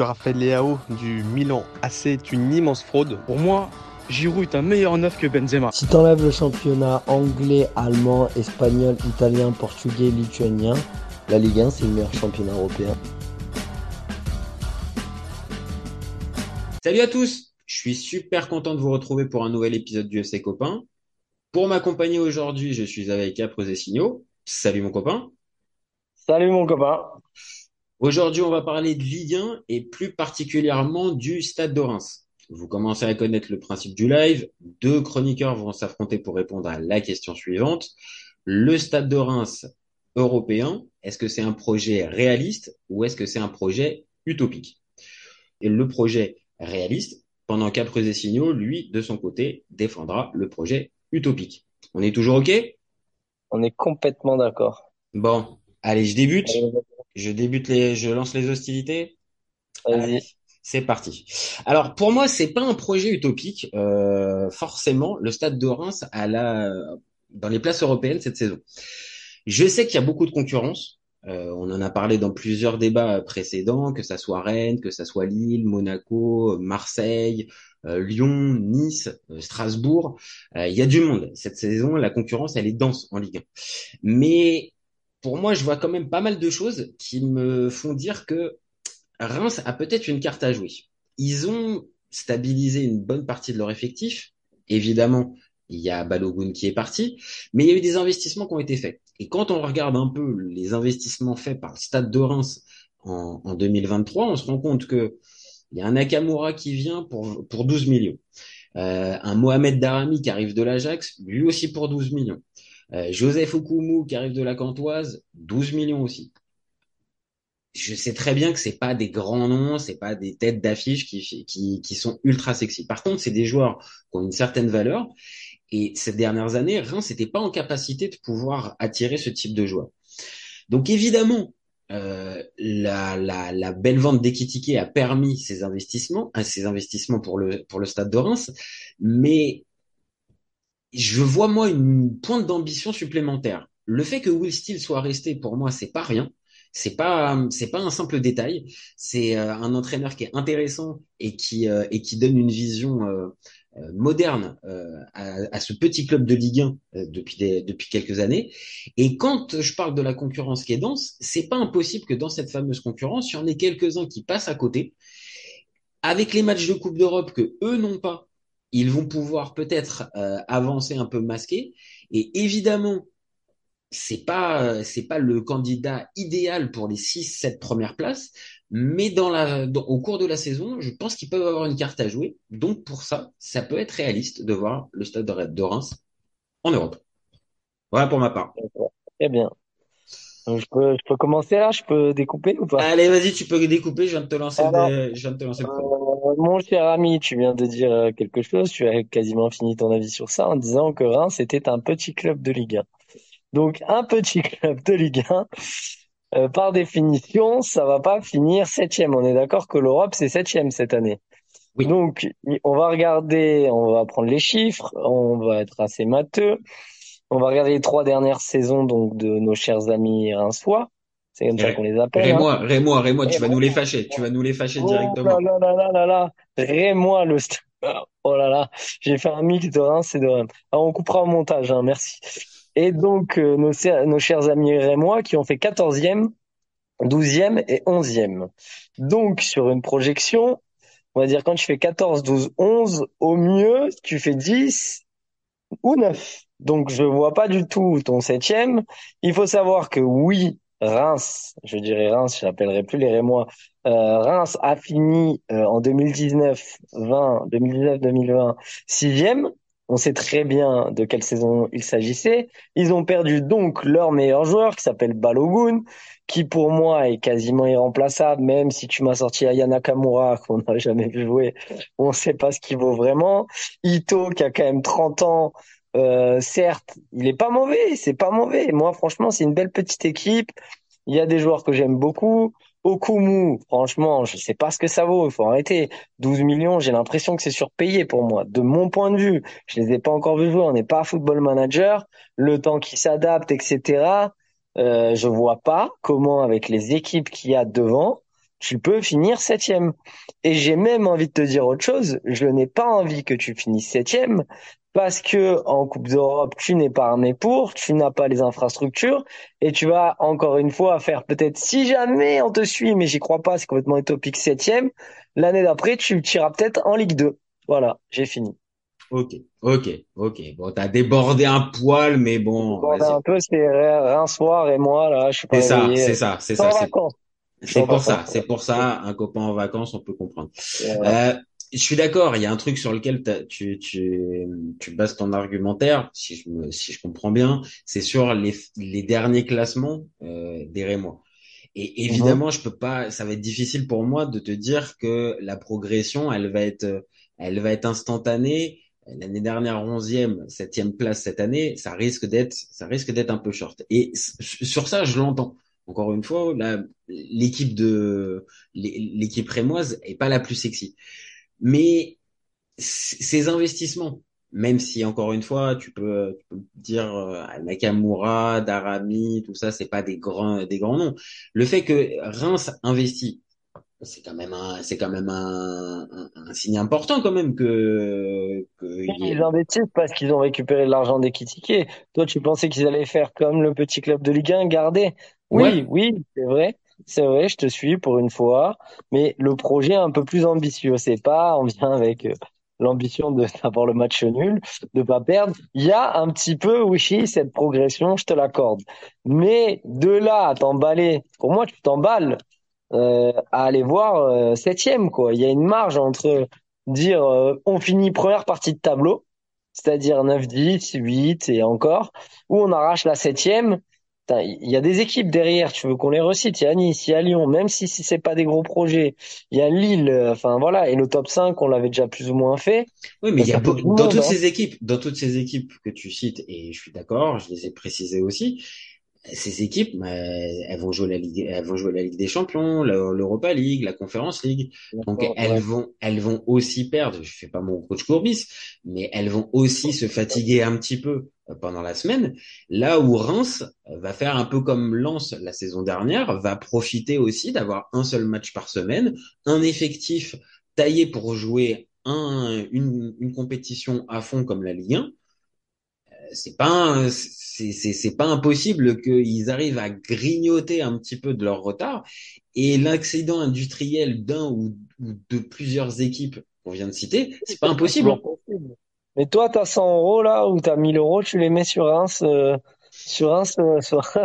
Raphaël Leao du Milan AC est une immense fraude. Pour moi, Giroud est un meilleur neuf que Benzema. Si t'enlèves le championnat anglais, allemand, espagnol, italien, portugais, lituanien, la Ligue 1 c'est le meilleur championnat européen. Salut à tous, je suis super content de vous retrouver pour un nouvel épisode du FC Copain. Pour m'accompagner aujourd'hui, je suis avec Apres et Signaux. Salut mon copain. Salut mon copain. Aujourd'hui, on va parler de Ligue 1 et plus particulièrement du Stade de Reims. Vous commencez à connaître le principe du live. Deux chroniqueurs vont s'affronter pour répondre à la question suivante. Le Stade de Reims européen, est-ce que c'est un projet réaliste ou est-ce que c'est un projet utopique? Et le projet réaliste, pendant qu'Apres et Signaux, lui, de son côté, défendra le projet utopique. On est toujours OK? On est complètement d'accord. Bon, allez, je débute. Je débute les, je lance les hostilités. Vas-y. C'est parti. Alors pour moi, c'est pas un projet utopique. Euh, forcément, le Stade de Reims a la dans les places européennes cette saison. Je sais qu'il y a beaucoup de concurrence. Euh, on en a parlé dans plusieurs débats précédents, que ça soit Rennes, que ça soit Lille, Monaco, Marseille, euh, Lyon, Nice, euh, Strasbourg. Il y a du monde cette saison. La concurrence, elle est dense en Ligue 1. Mais pour moi, je vois quand même pas mal de choses qui me font dire que Reims a peut-être une carte à jouer. Ils ont stabilisé une bonne partie de leur effectif. Évidemment, il y a Balogun qui est parti, mais il y a eu des investissements qui ont été faits. Et quand on regarde un peu les investissements faits par le Stade de Reims en, en 2023, on se rend compte que il y a un Nakamura qui vient pour, pour 12 millions. Euh, un Mohamed Darami qui arrive de l'Ajax, lui aussi pour 12 millions. Euh, Joseph Okumu qui arrive de la Cantoise, 12 millions aussi. Je sais très bien que c'est pas des grands noms, c'est pas des têtes d'affiche qui, qui, qui sont ultra sexy. Par contre, c'est des joueurs qui ont une certaine valeur. Et ces dernières années, Reims n'était pas en capacité de pouvoir attirer ce type de joueurs. Donc évidemment, euh, la, la, la, belle vente d'Ekitike a permis ces investissements, hein, ces investissements pour le pour le Stade de Reims, mais je vois moi une pointe d'ambition supplémentaire. Le fait que Will Steele soit resté pour moi, c'est pas rien. C'est pas c'est pas un simple détail. C'est euh, un entraîneur qui est intéressant et qui euh, et qui donne une vision euh, moderne à, à, ce petit club de Ligue 1 depuis des, depuis quelques années. Et quand je parle de la concurrence qui est dense, c'est pas impossible que dans cette fameuse concurrence, il y en ait quelques-uns qui passent à côté. Avec les matchs de Coupe d'Europe que eux n'ont pas, ils vont pouvoir peut-être euh, avancer un peu masqué. Et évidemment, c'est pas c'est pas le candidat idéal pour les 6 7 premières places, mais dans la au cours de la saison, je pense qu'ils peuvent avoir une carte à jouer. Donc pour ça, ça peut être réaliste de voir le Stade de Reims en Europe. Voilà pour ma part. Très bien. Je peux, je peux commencer là, je peux découper ou pas? Allez, vas-y, tu peux découper, je viens de te lancer, Alors, je viens de te lancer le euh, Mon cher ami, tu viens de dire euh, quelque chose, tu as quasiment fini ton avis sur ça en disant que Reims était un petit club de Ligue 1. Donc un petit club de Ligue 1, euh, par définition, ça va pas finir septième. On est d'accord que l'Europe c'est septième cette année. Oui. Donc on va regarder, on va prendre les chiffres, on va être assez matheux. On va regarder les trois dernières saisons donc de nos chers amis rinçois. C'est comme ça qu'on les appelle. Rémois, hein. Rémois, Rémois, tu vas nous les fâcher. Tu vas nous les fâcher directement. Oh là là là là là Rémois, le Oh là là, j'ai fait un mix de Reims et de Reims. Alors on coupera au montage, hein, merci. Et donc euh, nos, nos chers amis rémois qui ont fait 14e, 12e et 11e. Donc sur une projection, on va dire quand tu fais 14, 12, 11, au mieux tu fais 10 ou 9. Donc je vois pas du tout ton septième. Il faut savoir que oui, Reims, je dirais Reims, je n'appellerai plus les Rémois. Euh, Reims a fini euh, en 2019, 20, 2019-2020 sixième. On sait très bien de quelle saison il s'agissait. Ils ont perdu donc leur meilleur joueur qui s'appelle Balogun, qui pour moi est quasiment irremplaçable, même si tu m'as sorti Ayana Kamura qu'on n'a jamais vu jouer. On ne sait pas ce qu'il vaut vraiment. Ito qui a quand même 30 ans, euh, certes, il est pas mauvais, c'est pas mauvais. Moi, franchement, c'est une belle petite équipe. Il y a des joueurs que j'aime beaucoup. Okumu, franchement, je sais pas ce que ça vaut. Il faut arrêter. 12 millions, j'ai l'impression que c'est surpayé pour moi. De mon point de vue, je les ai pas encore vus jouer. On n'est pas football manager. Le temps qui s'adapte, etc. Euh, je vois pas comment, avec les équipes qu'il y a devant, tu peux finir septième. Et j'ai même envie de te dire autre chose. Je n'ai pas envie que tu finisses septième parce que en Coupe d'Europe, tu n'es pas armé pour, tu n'as pas les infrastructures et tu vas encore une fois faire peut-être si jamais on te suit, mais j'y crois pas, c'est complètement utopique septième. L'année d'après, tu tireras peut-être en Ligue 2. Voilà, j'ai fini. Ok, ok, ok. Bon, t'as débordé un poil, mais bon. Débordé un peu, c'est un soir et moi là, je suis pas C'est ça, c'est ça, c'est ça. C'est pour ça, c'est pour ça, un copain en vacances, on peut comprendre. Euh, je suis d'accord, il y a un truc sur lequel tu, tu, tu bases ton argumentaire, si je, me, si je comprends bien, c'est sur les, les derniers classements euh, des Rémois. Et évidemment, mhm. je peux pas, ça va être difficile pour moi de te dire que la progression, elle va être, elle va être instantanée. L'année dernière, 11e, 7e place cette année, ça risque d'être, ça risque d'être un peu short. Et sur ça, je l'entends. Encore une fois, l'équipe de l'équipe rémoise est pas la plus sexy. Mais ces investissements, même si encore une fois, tu peux, dire euh, Nakamura, Darami, tout ça, c'est pas des grands des grands noms. Le fait que Reims investit c'est quand même un c'est quand même un, un, signe important quand même que, que ils investissent parce qu'ils ont récupéré l'argent des tickets. Toi, tu pensais qu'ils allaient faire comme le petit club de Ligue 1, garder Oui, oui, c'est vrai. C'est vrai, je te suis pour une fois, mais le projet est un peu plus ambitieux. C'est pas, on vient avec euh, l'ambition de d'avoir le match nul, de pas perdre. Il y a un petit peu, oui, cette progression, je te l'accorde. Mais de là à t'emballer, pour moi, tu t'emballes euh, à aller voir euh, septième quoi. Il y a une marge entre dire euh, on finit première partie de tableau, c'est-à-dire 9, 10, 8 et encore, ou on arrache la septième. Il y a des équipes derrière, tu veux qu'on les recite? Il y a Nice, il y a Lyon, même si, si c'est pas des gros projets. Il y a Lille, enfin voilà, et le top 5, on l'avait déjà plus ou moins fait. Oui, mais il y a dans toutes hein. ces équipes, dans toutes ces équipes que tu cites, et je suis d'accord, je les ai précisées aussi, ces équipes, elles vont jouer la Ligue, elles vont jouer la Ligue des Champions, l'Europa League, la Conference League. Donc elles vont, elles vont aussi perdre. Je fais pas mon coach Courbis, mais elles vont aussi se fatiguer un petit peu euh, pendant la semaine. Là où Reims va faire un peu comme Lens la saison dernière, va profiter aussi d'avoir un seul match par semaine, un effectif taillé pour jouer un, une, une compétition à fond comme la Ligue 1 c'est pas c'est c'est pas impossible qu'ils arrivent à grignoter un petit peu de leur retard. Et l'accident industriel d'un ou, de plusieurs équipes qu'on vient de citer c'est pas impossible. Mais toi t'as 100 euros là ou t'as 1000 euros tu les mets sur un euh, sur un euh, sur...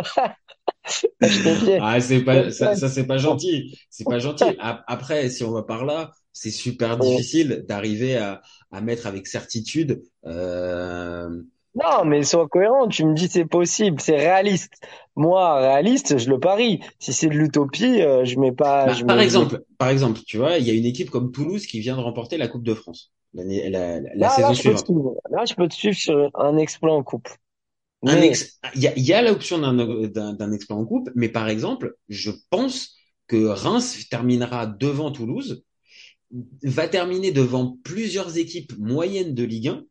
ah c'est pas ça, ça c'est pas gentil. C'est pas gentil. Après si on va par là c'est super difficile d'arriver à, à mettre avec certitude euh, non, mais sois cohérent. Tu me dis c'est possible, c'est réaliste. Moi, réaliste, je le parie. Si c'est de l'utopie, euh, je mets pas. Bah, par exemple, par exemple, tu vois, il y a une équipe comme Toulouse qui vient de remporter la Coupe de France la, la, saison là, suivante. là, je peux te suivre sur un exploit en coupe. Il y a, y a l'option d'un, d'un, exploit en coupe, mais par exemple, je pense que Reims terminera devant Toulouse, va terminer devant plusieurs équipes moyennes de Ligue 1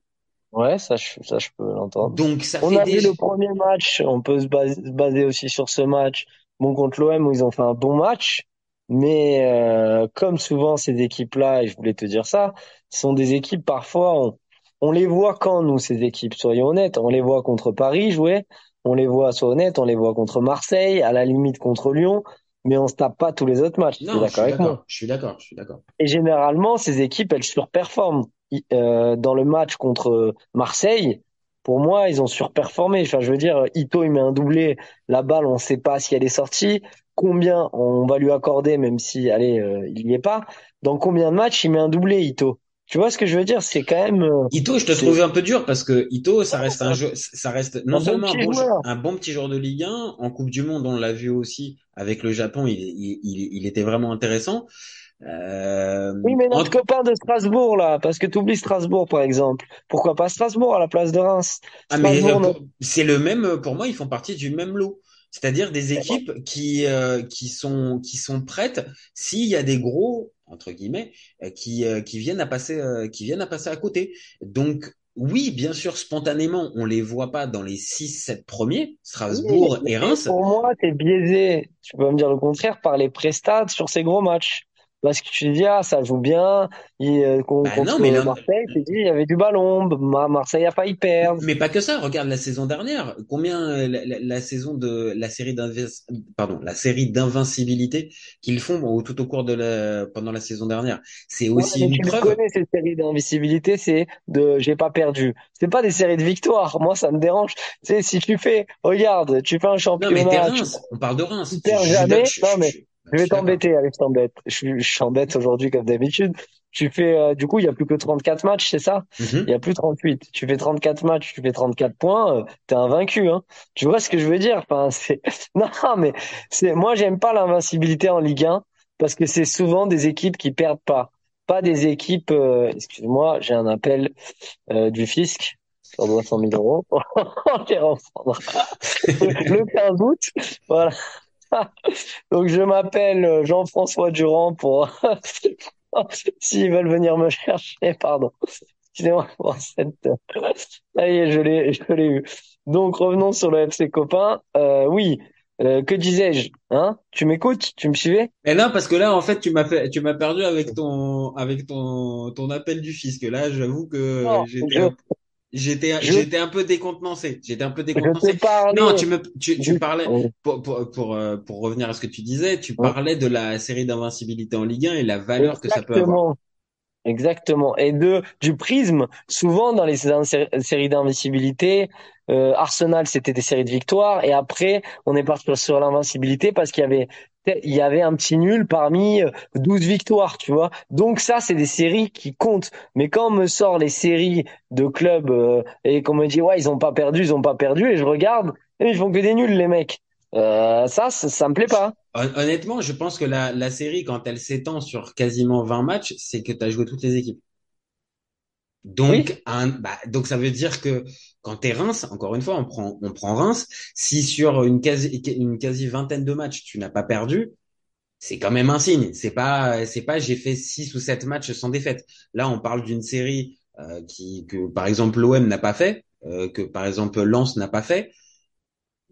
Ouais, ça, je, ça, je peux l'entendre. Donc, ça on fait a vu le premier match, on peut se baser, aussi sur ce match. Bon, contre l'OM, où ils ont fait un bon match. Mais euh, comme souvent, ces équipes-là, et je voulais te dire ça, sont des équipes, parfois, on, on les voit quand, nous, ces équipes, soyons honnêtes. On les voit contre Paris jouer, on les voit, soyons honnêtes, on les voit contre Marseille, à la limite contre Lyon, mais on se tape pas tous les autres matchs. Non, d'accord avec moi? Je suis d'accord, je suis d'accord. Et généralement, ces équipes, elles surperforment. Euh, dans le match contre Marseille, pour moi, ils ont surperformé. Enfin, je veux dire, Ito, il met un doublé. La balle, on ne sait pas si elle est sortie. Combien on va lui accorder, même si, allez, euh, il n'y est pas. Dans combien de matchs il met un doublé, Ito? Tu vois ce que je veux dire? C'est quand même. Euh, Ito, je te trouve un peu dur parce que Ito, ça reste un jeu, ça reste non seulement un, bon un, bon petit joueur de Ligue 1. En Coupe du Monde, on l'a vu aussi avec le Japon. Il, il, il était vraiment intéressant. Euh, oui, mais notre copain de Strasbourg, là, parce que tu oublies Strasbourg, par exemple. Pourquoi pas Strasbourg à la place de Reims? Ah, mais euh, c'est le même, euh, pour moi, ils font partie du même lot. C'est-à-dire des équipes qui, qui, sont, qui sont prêtes s'il y a des gros, entre guillemets, qui, qui, viennent à passer, qui viennent à passer à côté. Donc, oui, bien sûr, spontanément, on les voit pas dans les 6-7 premiers, Oui, Strasbourg et Reims. pour moi, t'es biaisé, tu peux me dire le contraire, par les prestats sur ces gros matchs. Parce que tu te dis, ah, ça joue bien, et, euh, Bah non, contre mais Marseille, tu te dis, il y avait du ballon, Ma- Marseille a failli perdre. Mais pas que ça. Regarde la saison dernière. Combien euh, la, la- la saison de la série pardon, la série d'invincibilité qu'ils font tout au cours de la pendant la saison dernière. C'est Ouais, aussi mais une tu preuve. connais, ces séries d'invisibilité, c'est de j'ai pas perdu. C'est pas des séries de victoires. Moi, ça me dérange. Tu sais, si tu fais, regarde, tu fais un Non, mais championnat, tu, Reims. On parle de tu Reims. Je, perds jamais. je, Non, mais je- vais t'embêter, je t'embête. Je, suis- je t'embête aujourd'hui comme d'habitude. Tu fais, euh, du coup, il y a plus que 34 matchs, c'est ça? Il y Mhm. a plus 38. Tu fais 34 matchs, tu fais 34 points, euh, t'es invaincu, hein. Tu vois ce que je veux dire? Enfin, c'est, non, mais c'est, moi, j'aime pas l'invincibilité en Ligue 1 parce que c'est souvent des équipes qui perdent pas. Pas des équipes, euh, excuse-moi, j'ai un appel, euh, du fisc. Je dois 100 000 euros. On les reprendra. Le 15 août. Voilà. Donc, je m'appelle euh, Jean-François Durand pour, s'ils veulent venir me chercher, pardon. Excusez-moi pour cette, ça y est, je l'ai, je l'ai eu. Donc, revenons sur le FC Copain. Euh, oui, euh, que disais-je? Hein? Tu m'écoutes? Tu me suivais? Et non, parce que là, en fait, tu m'as fait, tu m'as perdu avec ton, avec ton, ton appel du fisc. Là, j'avoue que j'étais, j'étais, je, j'étais un peu décontenancé. J'étais un peu décontenancé. Non, tu me, tu, tu parlais pour, pour, pour, euh, pour revenir à ce que tu disais, tu parlais de la série d'invincibilité en Ligue 1 et la valeur que ça peut avoir. Exactement. Et de du prisme, souvent dans les sé- séries d'invincibilité, euh, Arsenal c'était des séries de victoires et après on est parti sur l'invincibilité parce qu'il y avait il y avait un petit nul parmi euh, 12 victoires, tu vois. Donc ça c'est des séries qui comptent. Mais quand on me sort les séries de clubs euh, et qu'on me dit ouais ils ont pas perdu, ils ont pas perdu et je regarde et ils font que des nuls les mecs. Euh, ça, ça ça me plaît pas. Hon- Honnêtement, je pense que la, la série, quand elle s'étend sur quasiment 20 matchs, c'est que tu as joué toutes les équipes. Oui. Donc, un, bah, donc ça veut dire que quand t'es Reims, encore une fois, on prend, on prend Reims, si sur une quasi, une quasi vingtaine de matchs, tu n'as pas perdu, c'est quand même un signe. C'est pas, c'est pas j'ai fait six ou sept matchs sans défaite. Là, on parle d'une série euh, qui, que par exemple l'OM n'a pas fait, euh, que par exemple Lens n'a pas fait.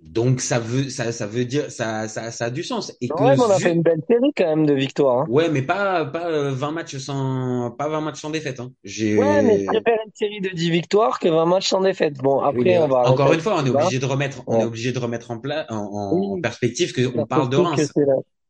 Donc ça veut, ça, ça veut dire, ça, ça, ça a du sens. Et que Ouais, mais on a fait une belle série quand même de victoires. hein. ouais, mais pas, pas euh, 20 matchs sans, pas 20 matchs sans défaite. Hein. Ouais, mais je J'ai, préfère une série de 10 victoires que 20 matchs sans défaite. Bon, Oui, après, on va encore une fois, on est obligé de remettre, on est obligé de remettre en pla- en, en, perspective que on parle de Reims.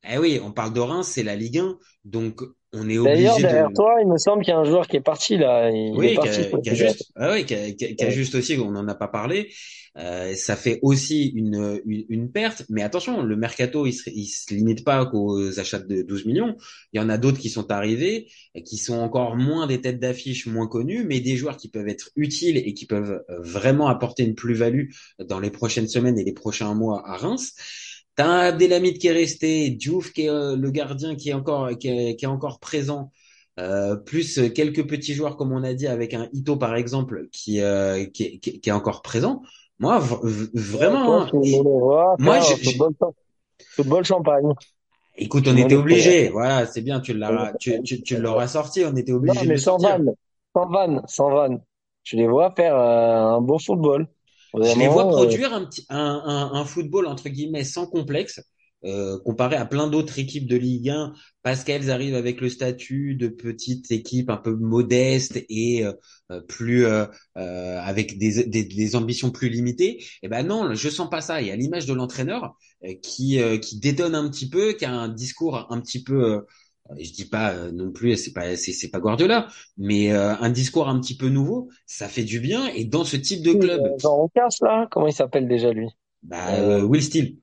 Eh oui, on parle de Reims, c'est la Ligue 1, donc on est D'ailleurs, obligé derrière de. toi, il me semble qu'il y a un joueur qui est parti là. Il Oui, qu'il est- juste, ah oui, qu'a Ouais. juste aussi, on n'en a pas parlé. Euh, ça fait aussi une, une, une perte, mais attention, le mercato, il se, il se limite pas qu'aux achats de 12 millions. Il y en a d'autres qui sont arrivés, qui sont encore moins des têtes d'affiche, moins connues, mais des joueurs qui peuvent être utiles et qui peuvent euh, vraiment apporter une plus-value dans les prochaines semaines et les prochains mois à Reims. T'as Abdelhamid qui est resté, Diouf qui est euh, le gardien qui est encore qui est, qui est encore présent, euh, plus quelques petits joueurs comme on a dit avec un Ito par exemple qui euh, qui, est- qui, est- qui est encore présent. Moi Ouais, vraiment, hein, moi je, un football, football champagne. écoute, on était obligé. Voilà, c'est bien, tu l'as tu, tu, tu l'auras sorti, on était Non, obligé de mais sans sortir. vanne. Sans vanne, sans vanne. Tu les vois faire un beau football. Je les vois produire un petit un, un, un football entre guillemets sans complexe, euh, comparé à plein d'autres équipes de Ligue 1, parce qu'elles arrivent avec le statut de petite équipe un peu modeste et euh, euh, plus euh, euh, avec des, des, des ambitions plus limitées. Et ben non, je sens pas ça. Et à l'image de l'entraîneur euh, qui euh, qui détonne un petit peu, qui a un discours un petit peu euh, je dis pas euh, non plus, c'est pas c'est pas Guardiola, mais euh, un discours un petit peu nouveau, ça fait du bien. Et dans ce type de club, euh, Jean Roncas, là, comment il s'appelle déjà lui? bah, Euh, Will Steele.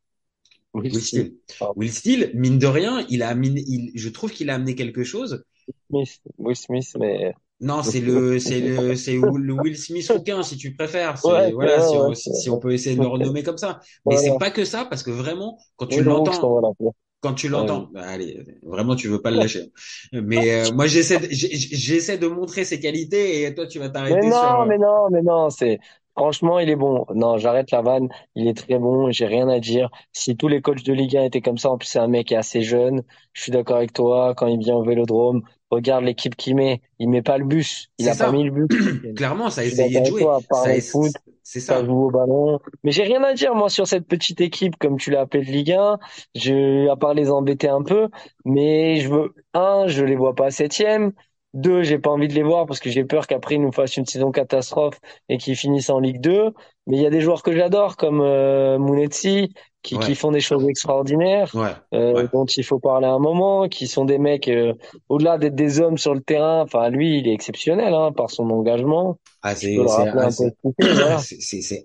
Will Will. Steele. Will Steele, mine de rien, il a amené, il, je trouve qu'il a amené quelque chose. Smith. Will Smith, mais Non, c'est le, c'est le, c'est le Will Smith rouquin, si tu préfères. Ouais, voilà, ouais, si on, ouais, si, on peut essayer de le renommer comme ça. Mais c'est pas que ça, parce que vraiment, quand tu on l'entends. Quand tu Ouais. l'entends, bah, allez, vraiment, tu veux pas le lâcher. Mais euh, moi, j'essaie, j'essaie de montrer ses qualités et toi, tu vas Mais t'arrêter sur. non, euh, mais non, mais non, c'est Franchement, il est bon. Non, j'arrête la vanne. Il est très bon. J'ai rien à dire. Si tous les coachs de Ligue 1 étaient comme ça, en plus c'est un mec qui est assez jeune. Je suis d'accord avec toi. Quand il vient au Vélodrome, regarde l'équipe qu'il met. Il met pas le bus. Il a pas mis le but. Clairement, ça a essayé de jouer. toi. Ça le foot, C'est ça ça. joue au ballon. Mais j'ai rien à dire, moi, sur cette petite équipe, comme tu l'as appelée de Ligue 1. Je, à part les embêter un peu. Mais je veux, un, je les vois pas septième. Deux, j'ai pas envie de les voir parce que j'ai peur qu'après ils nous fassent une saison catastrophe et qu'ils finissent en Ligue 2. Mais il y a des joueurs que j'adore comme euh, Mounetzi qui, Ouais. qui font des choses extraordinaires, Ouais. euh, Ouais. dont il faut parler un moment, qui sont des mecs euh, au-delà d'être des hommes sur le terrain. Enfin, lui, il est exceptionnel hein, par son engagement. Ah, c'est, ah,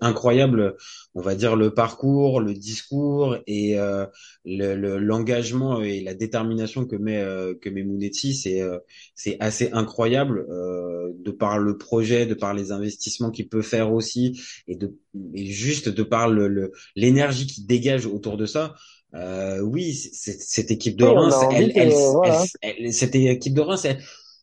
incroyable, on va dire, le parcours, le discours et euh, le, le- l'engagement et la détermination que met, euh, que met Mounetti, c'est, euh, c'est assez incroyable de par le projet, de par les investissements qu'il peut faire aussi et, de, et juste de par le, l'énergie qu'il dégage autour de ça. Euh, oui, cette équipe de Reims, elle, elle, cette équipe de Reims, elle,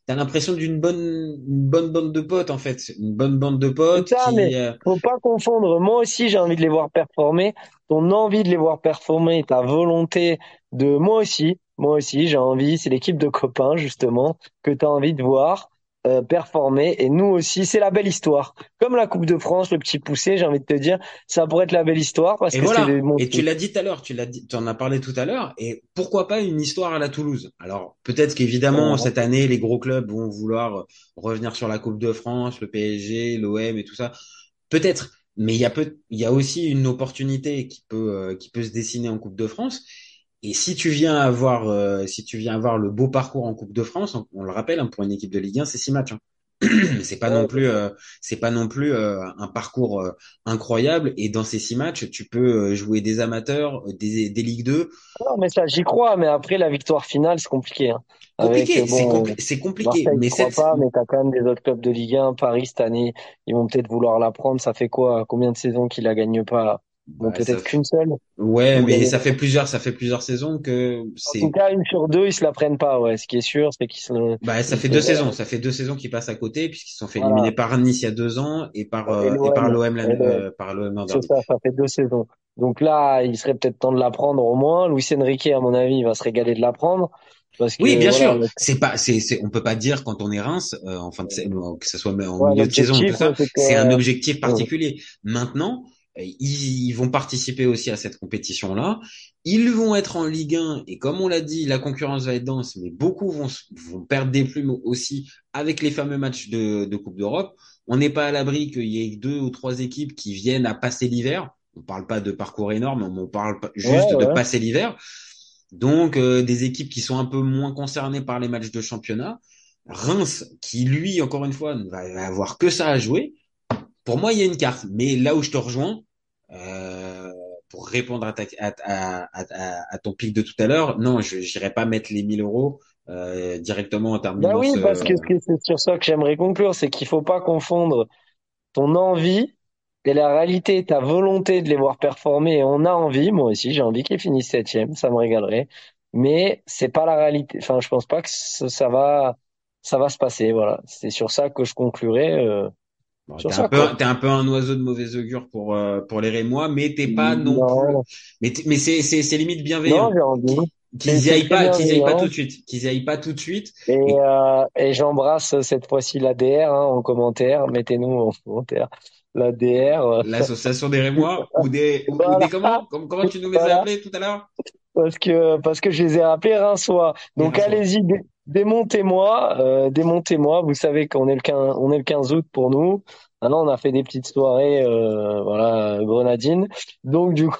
T'as l'impression d'une bonne, une bonne bande de potes en fait, une bonne bande de potes ça, qui. mais euh, faut pas confondre. Moi aussi, j'ai envie de les voir performer. Ton envie de les voir performer, ta volonté de, moi aussi, moi aussi, j'ai envie, c'est l'équipe de copains, justement, que tu as envie de voir euh, performer. Et nous aussi, c'est la belle histoire. Comme la Coupe de France, le petit poussé, j'ai envie de te dire, ça pourrait être la belle histoire parce Et que c'est voilà. bons Et tu l'as dit tout à l'heure, tu l'as dit, tu en as parlé tout à l'heure. Et pourquoi pas une histoire à la Toulouse? Alors peut-être qu'évidemment Ouais. cette année les gros clubs vont vouloir revenir sur la Coupe de France, le PSG, l'OM et tout ça. Peut-être. Mais il y a peu, il y a aussi une opportunité qui peut, euh, qui peut se dessiner en Coupe de France. Et si tu viens avoir, euh, si tu viens avoir le beau parcours en Coupe de France, on, on le rappelle, hein, pour une équipe de Ligue 1, c'est six matchs. hein. c'est pas non plus, euh, c'est pas non plus euh, un parcours euh, incroyable. Et dans ces six matchs, tu peux euh, jouer des amateurs, euh, des, des Ligue 2. Non, mais ça, j'y crois. Mais après, la victoire finale, c'est compliqué. Hein. Compliqué, c'est bon, compli- c'est compliqué. Marseille, Mais crois cette, pas, mais t'as quand même des autres clubs de Ligue 1. Paris, cette année, ils vont peut-être vouloir la prendre. Ça fait quoi? Combien de saisons qu'ils la gagnent pas, là? Bon, peut-être qu'une seule. ouais, Ou mais ça fait plusieurs, ça fait plusieurs saisons que En c'est, tout cas, une sur deux, ils se la prennent pas, ouais. Ce qui est sûr, c'est qu'ils sont, bah, ça fait deux saisons, ça fait deux saisons qui passent à côté puisqu'ils sont fait Voilà. éliminer par Nice il y a deux ans et par, euh, et par l'OM, euh, par l'OM en C'est ça, ça fait deux saisons. Donc là, il serait peut-être temps de la prendre au moins. Luis Enrique, à mon avis, il va se régaler de la prendre. Parce que, Oui, bien voilà, sûr. C'est pas, c'est, c'est, on peut pas dire quand on est Reims, euh, en fin de saison, que ce soit en ouais, milieu de saison, c'est un objectif ouais. particulier. Maintenant, ils, ils vont participer aussi à cette compétition-là. Ils vont être en Ligue 1 et comme on l'a dit, la concurrence va être dense, mais beaucoup vont, vont perdre des plumes aussi avec les fameux matchs de, de Coupe d'Europe. On n'est pas à l'abri qu'il y ait deux ou trois équipes qui viennent à passer l'hiver. On parle pas de parcours énorme, on parle juste Ouais, de passer l'hiver. Donc euh, des équipes qui sont un peu moins concernées par les matchs de championnat. Reims, qui lui, encore une fois, ne va avoir que ça à jouer. Pour moi, il y a une carte. Mais là où je te rejoins, euh, pour répondre à, ta, à, à, à, ton pic de tout à l'heure, non, je n'irai pas mettre les 1000 euros euh, directement en terminant Bah oui, ce- parce que ce que c'est sur ça que j'aimerais conclure, c'est qu'il faut pas confondre ton envie et la réalité, ta volonté de les voir performer. Et on a envie, moi aussi, j'ai envie qu'ils finissent septième, ça me régalerait. Mais c'est pas la réalité. Enfin, je pense pas que ça, ça va, ça va se passer. Voilà, c'est sur ça que je conclurai. Euh, Bon, sur t'es un peu, t'es un peu un oiseau de mauvais augure pour euh, pour les Rémois, mais t'es pas non, plus. non, Mais c'est c'est c'est limite non, bienveillant. j'ai envie. Qu'ils y aillent pas, qu'ils y aillent pas tout de suite, qu'ils y aillent pas tout de suite. Et, Et euh, et j'embrasse cette fois-ci l'ADR hein, en commentaire. Mettez-nous en commentaire l'ADR. l'association des Rémois ou des ou, des comment, comment comment tu nous les as appelés tout à l'heure? Parce que, parce que je les ai appelés Rinçois. Les Donc allez-y, dé- démontez-moi, euh, démontez-moi. Vous savez qu'on est le 15, on est le 15 août pour nous. Maintenant, on a fait des petites soirées, euh, voilà, grenadines. Donc du coup,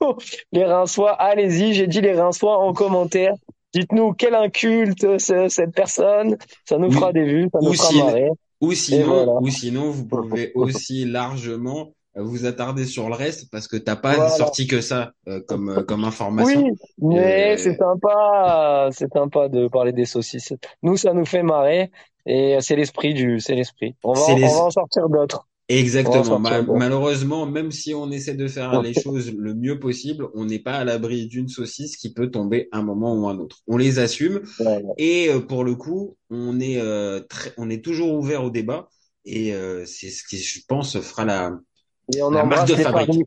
les Rinçois, allez-y. J'ai dit les Rinçois en commentaire. Dites-nous quel inculte cette personne. Ça nous fera des vues, ça nous Ou fera si- marrer. Ou sinon, voilà. ou sinon, vous pouvez aussi largement vous attarder sur le reste parce que t'as pas Voilà. sorti que ça euh, comme euh, comme information. Oui, mais Euh, c'est sympa, c'est sympa de parler des saucisses. Nous, ça nous fait marrer et c'est l'esprit du, c'est l'esprit. On les- on va en sortir d'autres. Exactement. sortir Ma- d'autres. malheureusement, même si on essaie de faire les choses le mieux possible, on n'est pas à l'abri d'une saucisse qui peut tomber un moment ou un autre. On les assume Ouais. et euh, pour le coup, on est euh, très, on est toujours ouvert au débat et euh, c'est ce qui, je pense, fera la Et on La marque embrasse de les fabrique. paris.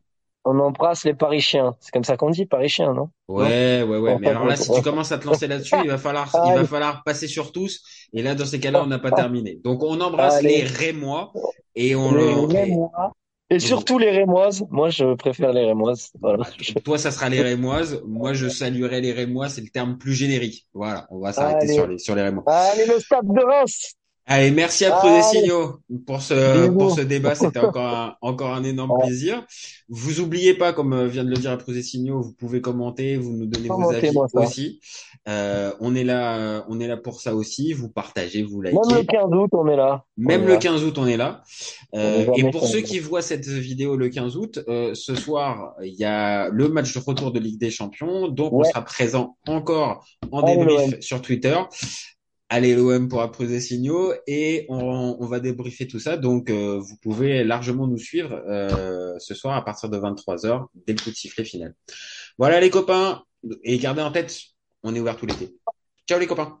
On embrasse les parisiens. C'est comme ça qu'on dit, parisiens, non? Ouais, ouais, ouais. Mais alors là, si tu commences à te lancer là-dessus, il va falloir, il va falloir passer sur tous. Et là, dans ces cas-là, on n'a pas terminé. Donc, on embrasse Allez. les Rémois et on Les le, Rémois. Et surtout les Rémoises. Moi, je préfère les Rémoises. Voilà. toi, ça sera les Rémoises. Moi, je saluerai les Rémois. C'est le terme plus générique. Voilà. On va s'arrêter Allez. sur les, sur les Rémois. Allez, le stade de Reims. Allez, merci à. Prudesignaux pour ce, pour ce débat. C'était encore un, encore un énorme Ouais. plaisir. Vous oubliez pas, comme euh, vient de le dire Prudesignaux, vous pouvez commenter, vous nous donnez vos avis aussi. Euh, on est là, euh, on est là pour ça aussi. Vous partagez, vous likez. Même le 15 août, on est là. Même est le là. 15 août, on est là. Euh, On est et pour ceux qui voient cette vidéo le 15 août, euh, ce soir, il y a le match de retour de Ligue des Champions. Donc, on sera présent encore en débrief sur Twitter. Allez l'OM pour des signaux et on, on va débriefer tout ça. Donc, euh, vous pouvez largement nous suivre euh, ce soir à partir de 23h dès le coup de sifflet final. Voilà les copains. Et gardez en tête, on est ouvert tout l'été. Ciao les copains.